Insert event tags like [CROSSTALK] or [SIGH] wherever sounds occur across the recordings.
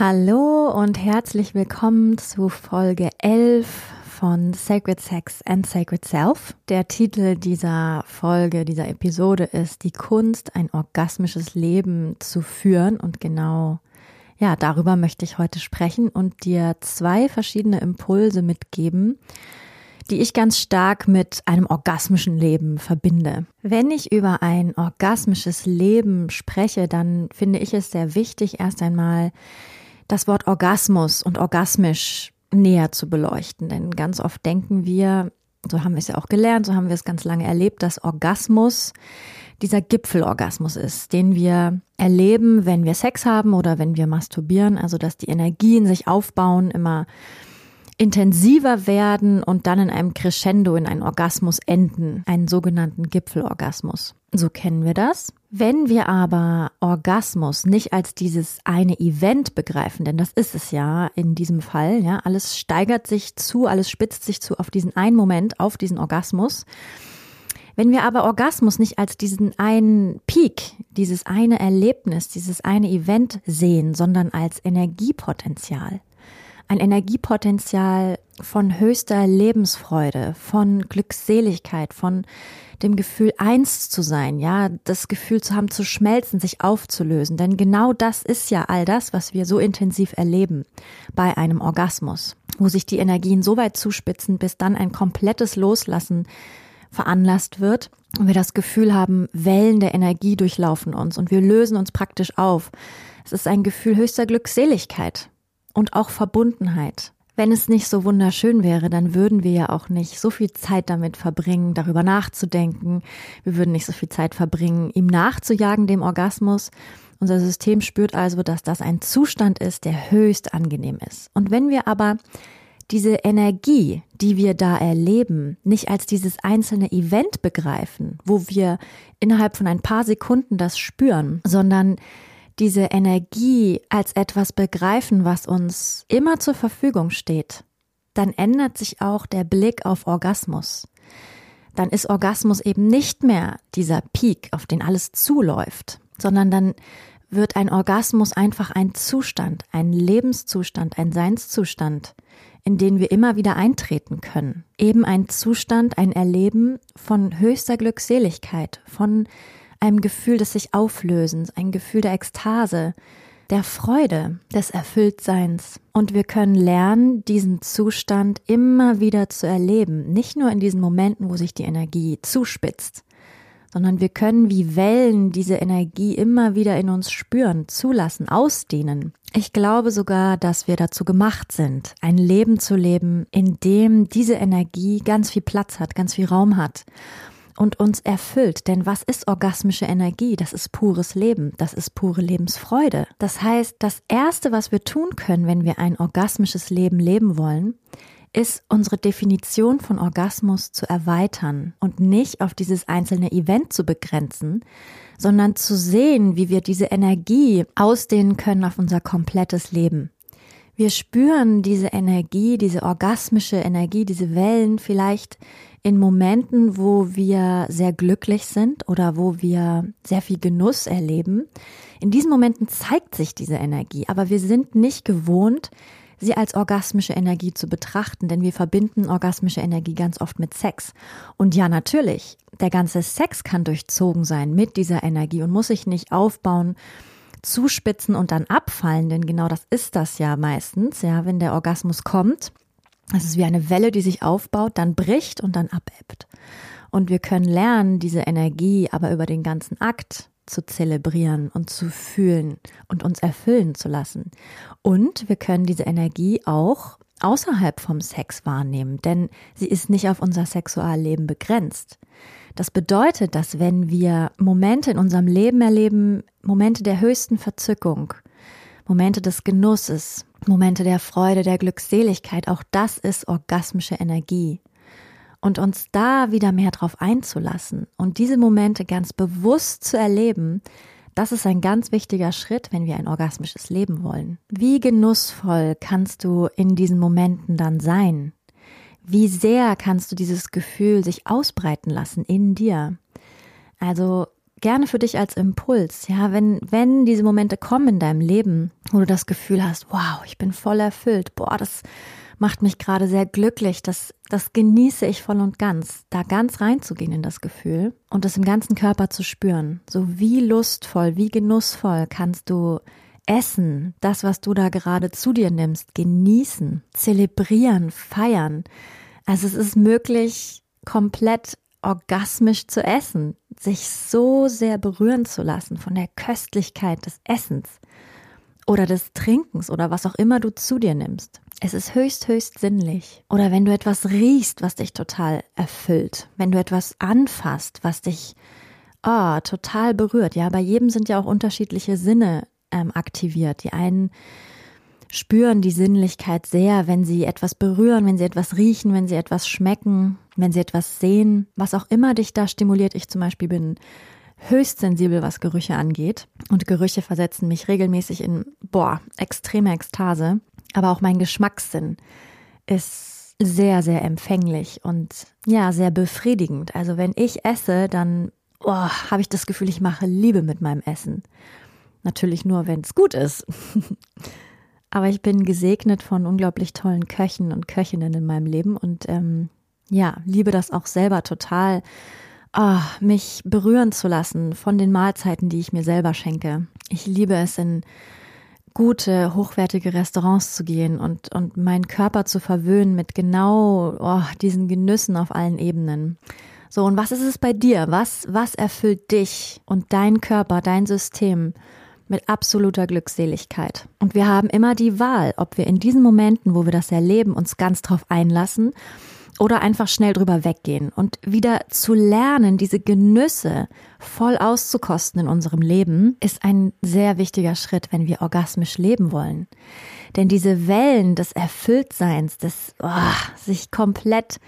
Hallo und herzlich willkommen zu Folge 11 von Sacred Sex and Sacred Self. Der Titel dieser Folge, dieser Episode ist Die Kunst, ein orgasmisches Leben zu führen. Und genau, ja, darüber möchte ich heute sprechen und dir zwei verschiedene Impulse mitgeben, die ich ganz stark mit einem orgasmischen Leben verbinde. Wenn ich über ein orgasmisches Leben spreche, dann finde ich es sehr wichtig, erst einmal das Wort Orgasmus und orgasmisch näher zu beleuchten. Denn ganz oft denken wir, so haben wir es ja auch gelernt, so haben wir es ganz lange erlebt, dass Orgasmus dieser Gipfelorgasmus ist, den wir erleben, wenn wir Sex haben oder wenn wir masturbieren. Also dass die Energien sich aufbauen, immer intensiver werden und dann in einem Crescendo, in einen Orgasmus enden, einen sogenannten Gipfelorgasmus. So kennen wir das. Wenn wir aber Orgasmus nicht als dieses eine Event begreifen, denn das ist es ja in diesem Fall, ja, alles steigert sich zu, alles spitzt sich zu auf diesen einen Moment, auf diesen Orgasmus. Wenn wir aber Orgasmus nicht als diesen einen Peak, dieses eine Erlebnis, dieses eine Event sehen, sondern als Energiepotenzial, ein Energiepotenzial von höchster Lebensfreude, von Glückseligkeit, von dem Gefühl eins zu sein, ja, das Gefühl zu haben, zu schmelzen, sich aufzulösen. Denn genau das ist ja all das, was wir so intensiv erleben bei einem Orgasmus, wo sich die Energien so weit zuspitzen, bis dann ein komplettes Loslassen veranlasst wird und wir das Gefühl haben, Wellen der Energie durchlaufen uns und wir lösen uns praktisch auf. Es ist ein Gefühl höchster Glückseligkeit und auch Verbundenheit. Wenn es nicht so wunderschön wäre, dann würden wir ja auch nicht so viel Zeit damit verbringen, darüber nachzudenken. Wir würden nicht so viel Zeit verbringen, ihm nachzujagen, dem Orgasmus. Unser System spürt also, dass das ein Zustand ist, der höchst angenehm ist. Und wenn wir aber diese Energie, die wir da erleben, nicht als dieses einzelne Event begreifen, wo wir innerhalb von ein paar Sekunden das spüren, sondern diese Energie als etwas begreifen, was uns immer zur Verfügung steht, dann ändert sich auch der Blick auf Orgasmus. Dann ist Orgasmus eben nicht mehr dieser Peak, auf den alles zuläuft, sondern dann wird ein Orgasmus einfach ein Zustand, ein Lebenszustand, ein Seinszustand, in den wir immer wieder eintreten können. Eben ein Zustand, ein Erleben von höchster Glückseligkeit, von einem Gefühl des sich Auflösens, ein Gefühl der Ekstase, der Freude, des Erfülltseins. Und wir können lernen, diesen Zustand immer wieder zu erleben, nicht nur in diesen Momenten, wo sich die Energie zuspitzt, sondern wir können wie Wellen diese Energie immer wieder in uns spüren, zulassen, ausdehnen. Ich glaube sogar, dass wir dazu gemacht sind, ein Leben zu leben, in dem diese Energie ganz viel Platz hat, ganz viel Raum hat und uns erfüllt. Denn was ist orgasmische Energie? Das ist pures Leben. Das ist pure Lebensfreude. Das heißt, das Erste, was wir tun können, wenn wir ein orgasmisches Leben leben wollen, ist unsere Definition von Orgasmus zu erweitern und nicht auf dieses einzelne Event zu begrenzen, sondern zu sehen, wie wir diese Energie ausdehnen können auf unser komplettes Leben. Wir spüren diese Energie, diese orgasmische Energie, diese Wellen vielleicht in Momenten, wo wir sehr glücklich sind oder wo wir sehr viel Genuss erleben. In diesen Momenten zeigt sich diese Energie, aber wir sind nicht gewohnt, sie als orgasmische Energie zu betrachten, denn wir verbinden orgasmische Energie ganz oft mit Sex. Und ja, natürlich, der ganze Sex kann durchzogen sein mit dieser Energie und muss sich nicht aufbauen zuspitzen und dann abfallen, denn genau das ist das ja meistens, ja, wenn der Orgasmus kommt. Es ist wie eine Welle, die sich aufbaut, dann bricht und dann abebbt. Und wir können lernen, diese Energie aber über den ganzen Akt zu zelebrieren und zu fühlen und uns erfüllen zu lassen. Und wir können diese Energie auch außerhalb vom Sex wahrnehmen, denn sie ist nicht auf unser Sexualleben begrenzt. Das bedeutet, dass wenn wir Momente in unserem Leben erleben, Momente der höchsten Verzückung, Momente des Genusses, Momente der Freude, der Glückseligkeit, auch das ist orgasmische Energie. Und uns da wieder mehr drauf einzulassen und diese Momente ganz bewusst zu erleben, das ist ein ganz wichtiger Schritt, wenn wir ein orgasmisches Leben wollen. Wie genussvoll kannst du in diesen Momenten dann sein? Wie sehr kannst du dieses Gefühl sich ausbreiten lassen in dir? Also gerne für dich als Impuls, ja, wenn, wenn diese Momente kommen in deinem Leben, wo du das Gefühl hast, wow, ich bin voll erfüllt, boah, das macht mich gerade sehr glücklich. Das, das genieße ich voll und ganz, da ganz reinzugehen in das Gefühl und das im ganzen Körper zu spüren. So wie lustvoll, wie genussvoll kannst du essen, das, was du da gerade zu dir nimmst, genießen, zelebrieren, feiern. Also es ist möglich, komplett orgasmisch zu essen, sich so sehr berühren zu lassen von der Köstlichkeit des Essens oder des Trinkens oder was auch immer du zu dir nimmst. Es ist höchst, höchst sinnlich. Oder wenn du etwas riechst, was dich total erfüllt. Wenn du etwas anfasst, was dich oh, total berührt. Ja, bei jedem sind ja auch unterschiedliche Sinne ähm, aktiviert. Die einen spüren die Sinnlichkeit sehr, wenn sie etwas berühren, wenn sie etwas riechen, wenn sie etwas schmecken, wenn sie etwas sehen. Was auch immer dich da stimuliert. Ich zum Beispiel bin höchst sensibel, was Gerüche angeht. Und Gerüche versetzen mich regelmäßig in, boah, extreme Ekstase. Aber auch mein Geschmackssinn ist sehr, sehr empfänglich und ja, sehr befriedigend. Also wenn ich esse, dann oh, habe ich das Gefühl, ich mache Liebe mit meinem Essen. Natürlich nur, wenn es gut ist. [LAUGHS] Aber ich bin gesegnet von unglaublich tollen Köchen und Köchinnen in meinem Leben und ähm, ja, liebe das auch selber total, oh, mich berühren zu lassen von den Mahlzeiten, die ich mir selber schenke. Ich liebe es in gute, hochwertige Restaurants zu gehen und, und meinen Körper zu verwöhnen mit genau oh, diesen Genüssen auf allen Ebenen. So, und was ist es bei dir? Was, was erfüllt dich und dein Körper, dein System mit absoluter Glückseligkeit? Und wir haben immer die Wahl, ob wir in diesen Momenten, wo wir das erleben, uns ganz drauf einlassen oder einfach schnell drüber weggehen und wieder zu lernen, diese Genüsse voll auszukosten in unserem Leben, ist ein sehr wichtiger Schritt, wenn wir orgasmisch leben wollen. Denn diese Wellen des Erfülltseins, des oh, sich komplett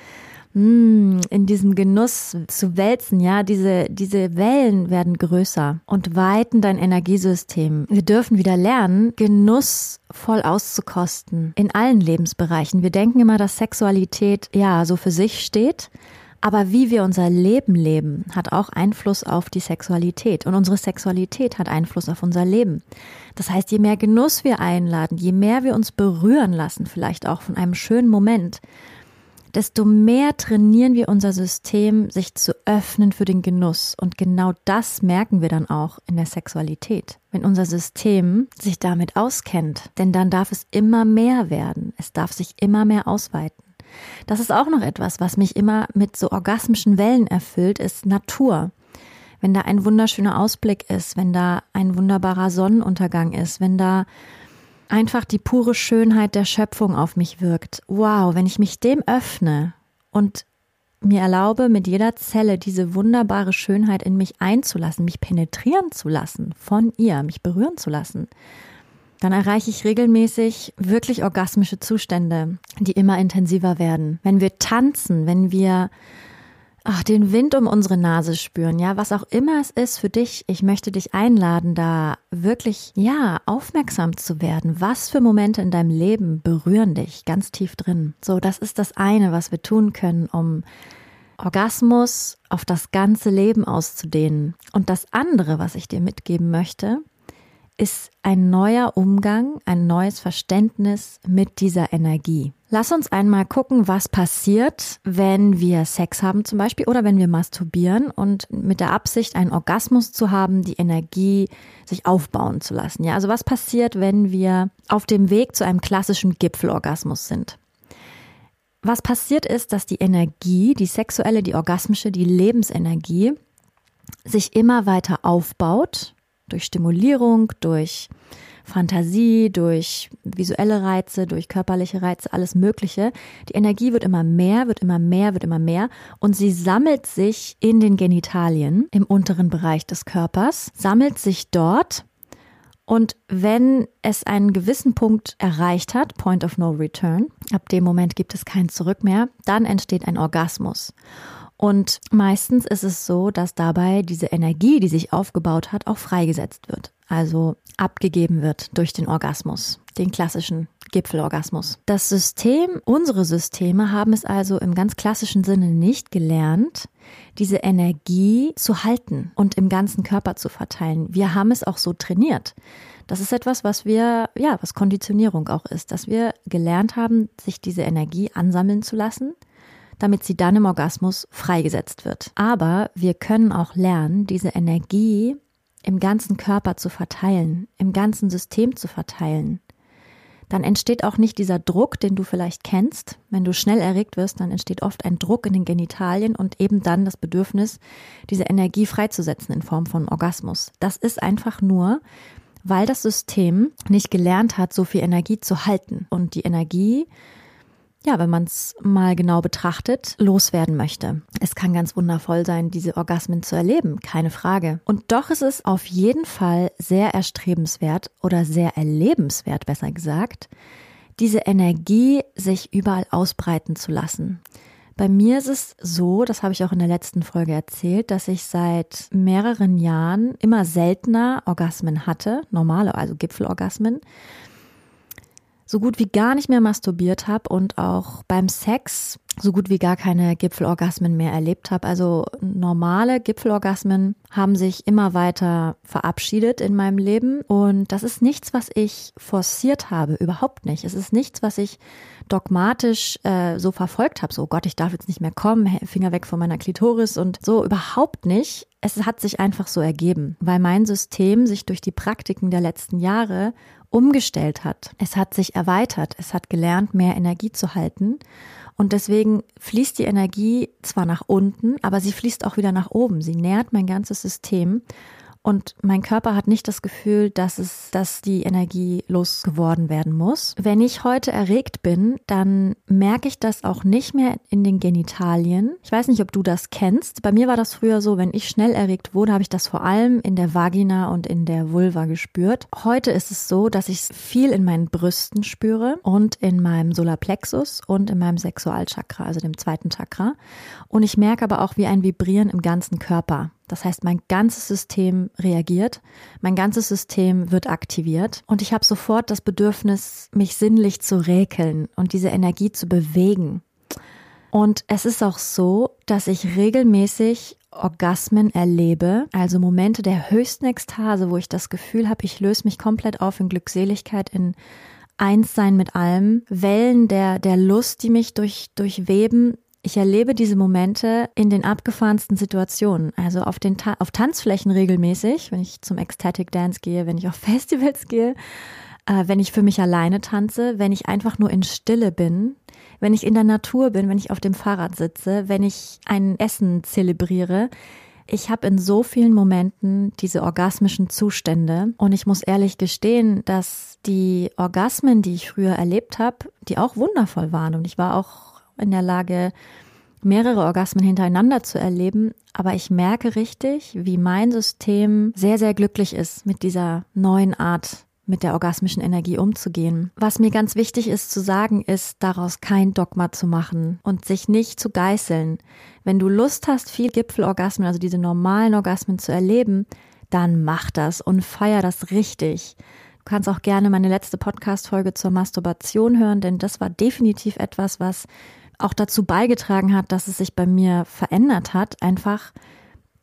Mm, in diesem Genuss zu wälzen, ja, diese, diese Wellen werden größer und weiten dein Energiesystem. Wir dürfen wieder lernen, Genuss voll auszukosten in allen Lebensbereichen. Wir denken immer, dass Sexualität ja so für sich steht. Aber wie wir unser Leben leben, hat auch Einfluss auf die Sexualität. Und unsere Sexualität hat Einfluss auf unser Leben. Das heißt, je mehr Genuss wir einladen, je mehr wir uns berühren lassen, vielleicht auch von einem schönen Moment, desto mehr trainieren wir unser System, sich zu öffnen für den Genuss. Und genau das merken wir dann auch in der Sexualität. Wenn unser System sich damit auskennt, denn dann darf es immer mehr werden. Es darf sich immer mehr ausweiten. Das ist auch noch etwas, was mich immer mit so orgasmischen Wellen erfüllt, ist Natur. Wenn da ein wunderschöner Ausblick ist, wenn da ein wunderbarer Sonnenuntergang ist, wenn da einfach die pure Schönheit der Schöpfung auf mich wirkt. Wow, wenn ich mich dem öffne und mir erlaube, mit jeder Zelle diese wunderbare Schönheit in mich einzulassen, mich penetrieren zu lassen von ihr, mich berühren zu lassen, dann erreiche ich regelmäßig wirklich orgasmische Zustände, die immer intensiver werden. Wenn wir tanzen, wenn wir ach, den Wind um unsere Nase spüren, ja, was auch immer es ist für dich. Ich möchte dich einladen, da wirklich, ja, aufmerksam zu werden. Was für Momente in deinem Leben berühren dich ganz tief drin? So, das ist das eine, was wir tun können, um Orgasmus auf das ganze Leben auszudehnen. Und das andere, was ich dir mitgeben möchte, ist ein neuer Umgang, ein neues Verständnis mit dieser Energie. Lass uns einmal gucken, was passiert, wenn wir Sex haben zum Beispiel oder wenn wir masturbieren und mit der Absicht, einen Orgasmus zu haben, die Energie sich aufbauen zu lassen. Ja, also was passiert, wenn wir auf dem Weg zu einem klassischen Gipfelorgasmus sind? Was passiert ist, dass die Energie, die sexuelle, die orgasmische, die Lebensenergie sich immer weiter aufbaut durch Stimulierung, durch Fantasie, durch visuelle Reize, durch körperliche Reize, alles Mögliche. Die Energie wird immer mehr, wird immer mehr, wird immer mehr und sie sammelt sich in den Genitalien im unteren Bereich des Körpers, sammelt sich dort und wenn es einen gewissen Punkt erreicht hat, Point of No Return, ab dem Moment gibt es kein Zurück mehr, dann entsteht ein Orgasmus. Und meistens ist es so, dass dabei diese Energie, die sich aufgebaut hat, auch freigesetzt wird. Also abgegeben wird durch den Orgasmus, den klassischen Gipfelorgasmus. Das System, unsere Systeme haben es also im ganz klassischen Sinne nicht gelernt, diese Energie zu halten und im ganzen Körper zu verteilen. Wir haben es auch so trainiert. Das ist etwas, was wir, ja, was Konditionierung auch ist, dass wir gelernt haben, sich diese Energie ansammeln zu lassen, damit sie dann im Orgasmus freigesetzt wird. Aber wir können auch lernen, diese Energie im ganzen Körper zu verteilen, im ganzen System zu verteilen dann entsteht auch nicht dieser Druck, den du vielleicht kennst. Wenn du schnell erregt wirst, dann entsteht oft ein Druck in den Genitalien und eben dann das Bedürfnis, diese Energie freizusetzen in Form von Orgasmus. Das ist einfach nur, weil das System nicht gelernt hat, so viel Energie zu halten. Und die Energie ja, wenn man es mal genau betrachtet, loswerden möchte. Es kann ganz wundervoll sein, diese Orgasmen zu erleben, keine Frage. Und doch ist es auf jeden Fall sehr erstrebenswert oder sehr erlebenswert, besser gesagt, diese Energie sich überall ausbreiten zu lassen. Bei mir ist es so, das habe ich auch in der letzten Folge erzählt, dass ich seit mehreren Jahren immer seltener Orgasmen hatte, normale, also Gipfelorgasmen so gut wie gar nicht mehr masturbiert habe und auch beim Sex so gut wie gar keine Gipfelorgasmen mehr erlebt habe. Also normale Gipfelorgasmen haben sich immer weiter verabschiedet in meinem Leben und das ist nichts, was ich forciert habe, überhaupt nicht. Es ist nichts, was ich dogmatisch äh, so verfolgt habe. So oh Gott, ich darf jetzt nicht mehr kommen, Finger weg von meiner Klitoris und so überhaupt nicht. Es hat sich einfach so ergeben, weil mein System sich durch die Praktiken der letzten Jahre umgestellt hat. Es hat sich erweitert, es hat gelernt, mehr Energie zu halten. Und deswegen fließt die Energie zwar nach unten, aber sie fließt auch wieder nach oben. Sie nährt mein ganzes System und mein Körper hat nicht das Gefühl, dass es, dass die Energie losgeworden werden muss. Wenn ich heute erregt bin, dann merke ich das auch nicht mehr in den Genitalien. Ich weiß nicht, ob du das kennst. Bei mir war das früher so, wenn ich schnell erregt wurde, habe ich das vor allem in der Vagina und in der Vulva gespürt. Heute ist es so, dass ich es viel in meinen Brüsten spüre und in meinem Solarplexus und in meinem Sexualchakra, also dem zweiten Chakra. Und ich merke aber auch wie ein Vibrieren im ganzen Körper. Das heißt, mein ganzes System reagiert, mein ganzes System wird aktiviert und ich habe sofort das Bedürfnis, mich sinnlich zu räkeln und diese Energie zu bewegen. Und es ist auch so, dass ich regelmäßig Orgasmen erlebe, also Momente der höchsten Ekstase, wo ich das Gefühl habe, ich löse mich komplett auf in Glückseligkeit, in Einssein mit allem, Wellen der, der Lust, die mich durch, durchweben, ich erlebe diese Momente in den abgefahrensten Situationen, also auf den Ta auf Tanzflächen regelmäßig, wenn ich zum Ecstatic Dance gehe, wenn ich auf [LAUGHS] Festivals gehe, äh, wenn ich für mich alleine tanze, wenn ich einfach nur in Stille bin, wenn ich in der Natur bin, wenn ich auf dem Fahrrad sitze, wenn ich ein Essen zelebriere. Ich habe in so vielen Momenten diese orgasmischen Zustände und ich muss ehrlich gestehen, dass die Orgasmen, die ich früher erlebt habe, die auch wundervoll waren und ich war auch in der Lage, mehrere Orgasmen hintereinander zu erleben. Aber ich merke richtig, wie mein System sehr, sehr glücklich ist mit dieser neuen Art mit der orgasmischen Energie umzugehen. Was mir ganz wichtig ist zu sagen, ist, daraus kein Dogma zu machen und sich nicht zu geißeln. Wenn du Lust hast, viel Gipfelorgasmen, also diese normalen Orgasmen zu erleben, dann mach das und feier das richtig. Du kannst auch gerne meine letzte Podcast-Folge zur Masturbation hören, denn das war definitiv etwas, was auch dazu beigetragen hat, dass es sich bei mir verändert hat, einfach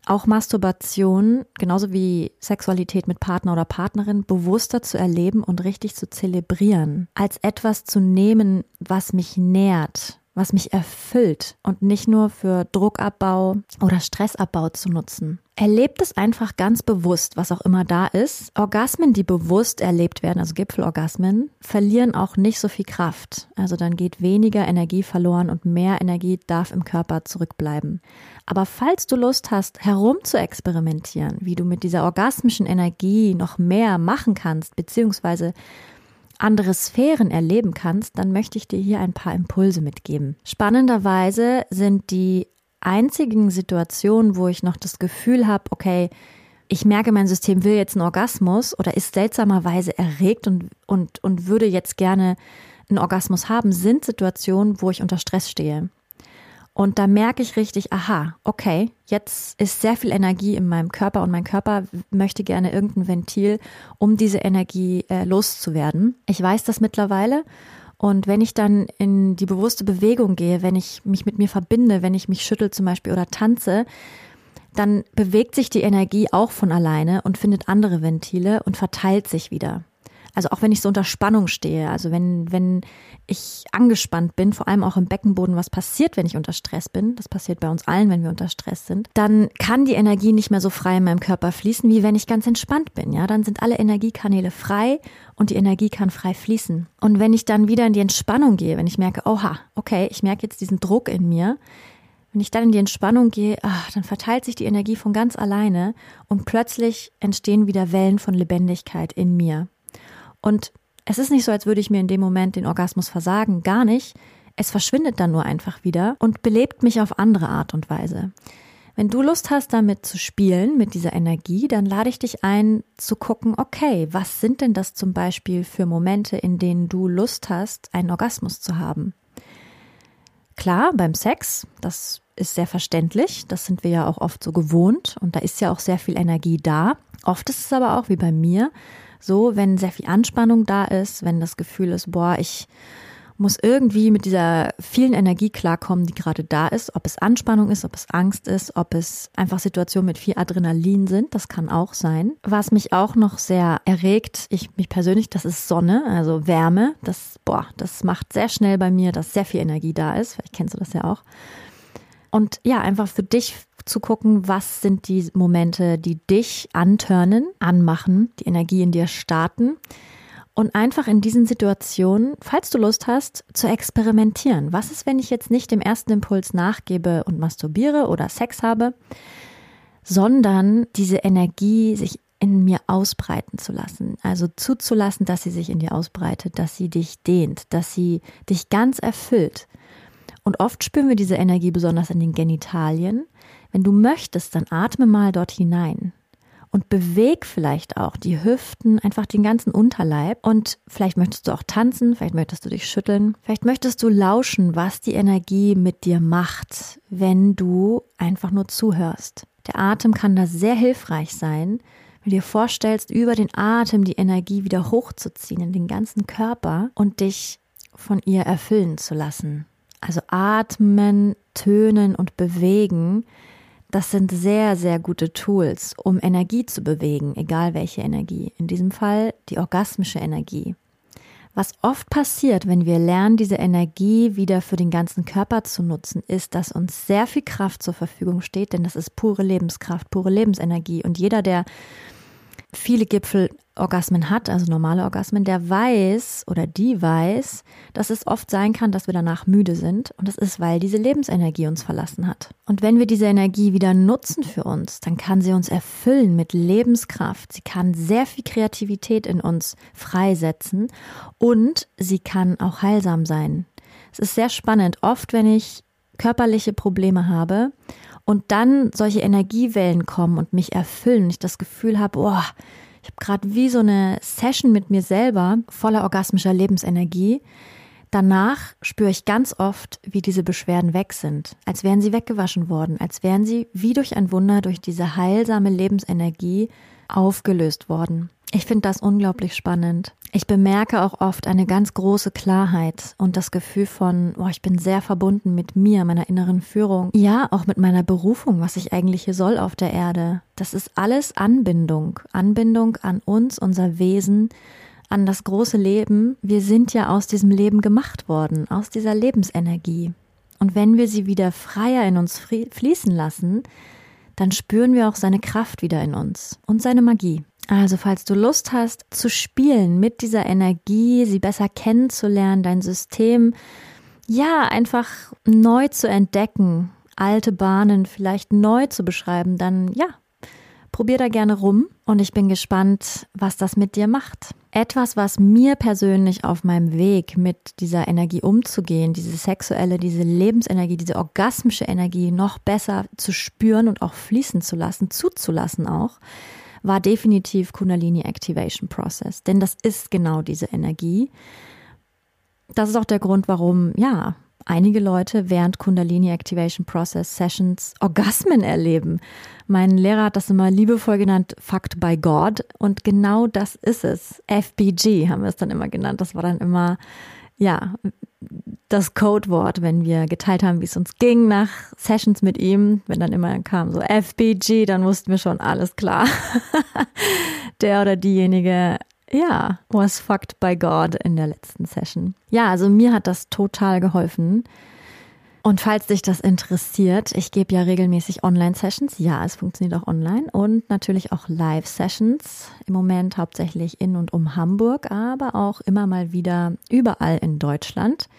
auch Masturbation, genauso wie Sexualität mit Partner oder Partnerin, bewusster zu erleben und richtig zu zelebrieren, als etwas zu nehmen, was mich nährt, was mich erfüllt und nicht nur für Druckabbau oder Stressabbau zu nutzen. Erlebt es einfach ganz bewusst, was auch immer da ist. Orgasmen, die bewusst erlebt werden, also Gipfelorgasmen, verlieren auch nicht so viel Kraft. Also dann geht weniger Energie verloren und mehr Energie darf im Körper zurückbleiben. Aber falls du Lust hast, herum zu experimentieren, wie du mit dieser orgasmischen Energie noch mehr machen kannst, beziehungsweise andere Sphären erleben kannst, dann möchte ich dir hier ein paar Impulse mitgeben. Spannenderweise sind die einzigen Situationen, wo ich noch das Gefühl habe, okay, ich merke, mein System will jetzt einen Orgasmus oder ist seltsamerweise erregt und, und, und würde jetzt gerne einen Orgasmus haben, sind Situationen, wo ich unter Stress stehe. Und da merke ich richtig, aha, okay, jetzt ist sehr viel Energie in meinem Körper und mein Körper möchte gerne irgendein Ventil, um diese Energie äh, loszuwerden. Ich weiß das mittlerweile. Und wenn ich dann in die bewusste Bewegung gehe, wenn ich mich mit mir verbinde, wenn ich mich schüttel zum Beispiel oder tanze, dann bewegt sich die Energie auch von alleine und findet andere Ventile und verteilt sich wieder. Also auch wenn ich so unter Spannung stehe, also wenn, wenn ich angespannt bin, vor allem auch im Beckenboden, was passiert, wenn ich unter Stress bin, das passiert bei uns allen, wenn wir unter Stress sind, dann kann die Energie nicht mehr so frei in meinem Körper fließen, wie wenn ich ganz entspannt bin. Ja, dann sind alle Energiekanäle frei und die Energie kann frei fließen. Und wenn ich dann wieder in die Entspannung gehe, wenn ich merke, oha, okay, ich merke jetzt diesen Druck in mir, wenn ich dann in die Entspannung gehe, ach, dann verteilt sich die Energie von ganz alleine und plötzlich entstehen wieder Wellen von Lebendigkeit in mir. Und es ist nicht so, als würde ich mir in dem Moment den Orgasmus versagen, gar nicht. Es verschwindet dann nur einfach wieder und belebt mich auf andere Art und Weise. Wenn du Lust hast, damit zu spielen, mit dieser Energie, dann lade ich dich ein, zu gucken, okay, was sind denn das zum Beispiel für Momente, in denen du Lust hast, einen Orgasmus zu haben? Klar, beim Sex, das ist sehr verständlich, das sind wir ja auch oft so gewohnt und da ist ja auch sehr viel Energie da. Oft ist es aber auch wie bei mir, so, wenn sehr viel Anspannung da ist, wenn das Gefühl ist, boah, ich muss irgendwie mit dieser vielen Energie klarkommen, die gerade da ist, ob es Anspannung ist, ob es Angst ist, ob es einfach Situationen mit viel Adrenalin sind, das kann auch sein. Was mich auch noch sehr erregt, ich mich persönlich, das ist Sonne, also Wärme, das boah, das macht sehr schnell bei mir, dass sehr viel Energie da ist, vielleicht kennst du das ja auch. Und ja, einfach für dich zu gucken, was sind die Momente, die dich antörnen, anmachen, die Energie in dir starten. Und einfach in diesen Situationen, falls du Lust hast, zu experimentieren. Was ist, wenn ich jetzt nicht dem ersten Impuls nachgebe und masturbiere oder Sex habe, sondern diese Energie sich in mir ausbreiten zu lassen. Also zuzulassen, dass sie sich in dir ausbreitet, dass sie dich dehnt, dass sie dich ganz erfüllt. Und oft spüren wir diese Energie besonders in den Genitalien, wenn du möchtest, dann atme mal dort hinein und beweg vielleicht auch die Hüften, einfach den ganzen Unterleib und vielleicht möchtest du auch tanzen, vielleicht möchtest du dich schütteln, vielleicht möchtest du lauschen, was die Energie mit dir macht, wenn du einfach nur zuhörst. Der Atem kann da sehr hilfreich sein, wenn du dir vorstellst, über den Atem die Energie wieder hochzuziehen in den ganzen Körper und dich von ihr erfüllen zu lassen. Also atmen, tönen und bewegen das sind sehr, sehr gute Tools, um Energie zu bewegen, egal welche Energie. In diesem Fall die orgasmische Energie. Was oft passiert, wenn wir lernen, diese Energie wieder für den ganzen Körper zu nutzen, ist, dass uns sehr viel Kraft zur Verfügung steht, denn das ist pure Lebenskraft, pure Lebensenergie. Und jeder, der viele Gipfelorgasmen hat, also normale Orgasmen, der weiß oder die weiß, dass es oft sein kann, dass wir danach müde sind. Und das ist, weil diese Lebensenergie uns verlassen hat. Und wenn wir diese Energie wieder nutzen für uns, dann kann sie uns erfüllen mit Lebenskraft. Sie kann sehr viel Kreativität in uns freisetzen und sie kann auch heilsam sein. Es ist sehr spannend. Oft, wenn ich körperliche Probleme habe und dann solche Energiewellen kommen und mich erfüllen und ich das Gefühl habe, boah, ich habe gerade wie so eine Session mit mir selber voller orgasmischer Lebensenergie. Danach spüre ich ganz oft, wie diese Beschwerden weg sind, als wären sie weggewaschen worden, als wären sie wie durch ein Wunder durch diese heilsame Lebensenergie aufgelöst worden. Ich finde das unglaublich spannend. Ich bemerke auch oft eine ganz große Klarheit und das Gefühl von, oh, ich bin sehr verbunden mit mir, meiner inneren Führung. Ja, auch mit meiner Berufung, was ich eigentlich hier soll auf der Erde. Das ist alles Anbindung. Anbindung an uns, unser Wesen, an das große Leben. Wir sind ja aus diesem Leben gemacht worden, aus dieser Lebensenergie. Und wenn wir sie wieder freier in uns fließen lassen, dann spüren wir auch seine Kraft wieder in uns und seine Magie. Also falls du Lust hast zu spielen mit dieser Energie, sie besser kennenzulernen, dein System, ja, einfach neu zu entdecken, alte Bahnen vielleicht neu zu beschreiben, dann ja, probier da gerne rum und ich bin gespannt, was das mit dir macht. Etwas, was mir persönlich auf meinem Weg mit dieser Energie umzugehen, diese sexuelle, diese Lebensenergie, diese orgasmische Energie noch besser zu spüren und auch fließen zu lassen, zuzulassen auch, war definitiv Kundalini Activation Process. Denn das ist genau diese Energie. Das ist auch der Grund, warum, ja, einige Leute während Kundalini Activation Process Sessions Orgasmen erleben. Mein Lehrer hat das immer liebevoll genannt, Fucked by God. Und genau das ist es. FBG haben wir es dann immer genannt. Das war dann immer, ja, das Codewort, wenn wir geteilt haben, wie es uns ging nach Sessions mit ihm. Wenn dann immer kam so FBG, dann wussten wir schon alles klar. [LAUGHS] Der oder diejenige ja, was fucked by God in der letzten Session. Ja, also mir hat das total geholfen. Und falls dich das interessiert, ich gebe ja regelmäßig Online-Sessions. Ja, es funktioniert auch online und natürlich auch Live-Sessions. Im Moment hauptsächlich in und um Hamburg, aber auch immer mal wieder überall in Deutschland.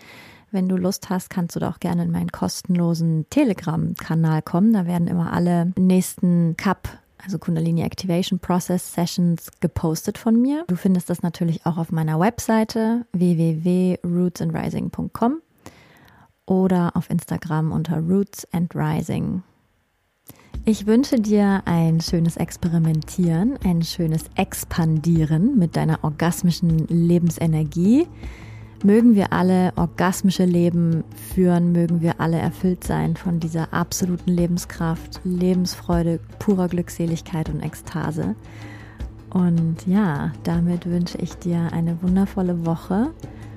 Wenn du Lust hast, kannst du da auch gerne in meinen kostenlosen Telegram-Kanal kommen. Da werden immer alle nächsten Cup also Kundalini Activation Process Sessions gepostet von mir. Du findest das natürlich auch auf meiner Webseite www.rootsandrising.com oder auf Instagram unter Roots and Rising. Ich wünsche dir ein schönes Experimentieren, ein schönes Expandieren mit deiner orgasmischen Lebensenergie. Mögen wir alle orgasmische Leben führen, mögen wir alle erfüllt sein von dieser absoluten Lebenskraft, Lebensfreude, purer Glückseligkeit und Ekstase. Und ja, damit wünsche ich dir eine wundervolle Woche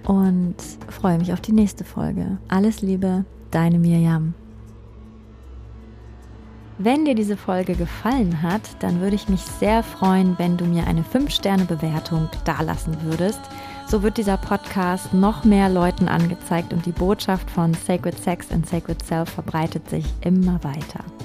und freue mich auf die nächste Folge. Alles Liebe, deine Mirjam. Wenn dir diese Folge gefallen hat, dann würde ich mich sehr freuen, wenn du mir eine 5-Sterne-Bewertung dalassen würdest. So wird dieser Podcast noch mehr Leuten angezeigt und die Botschaft von Sacred Sex and Sacred Self verbreitet sich immer weiter.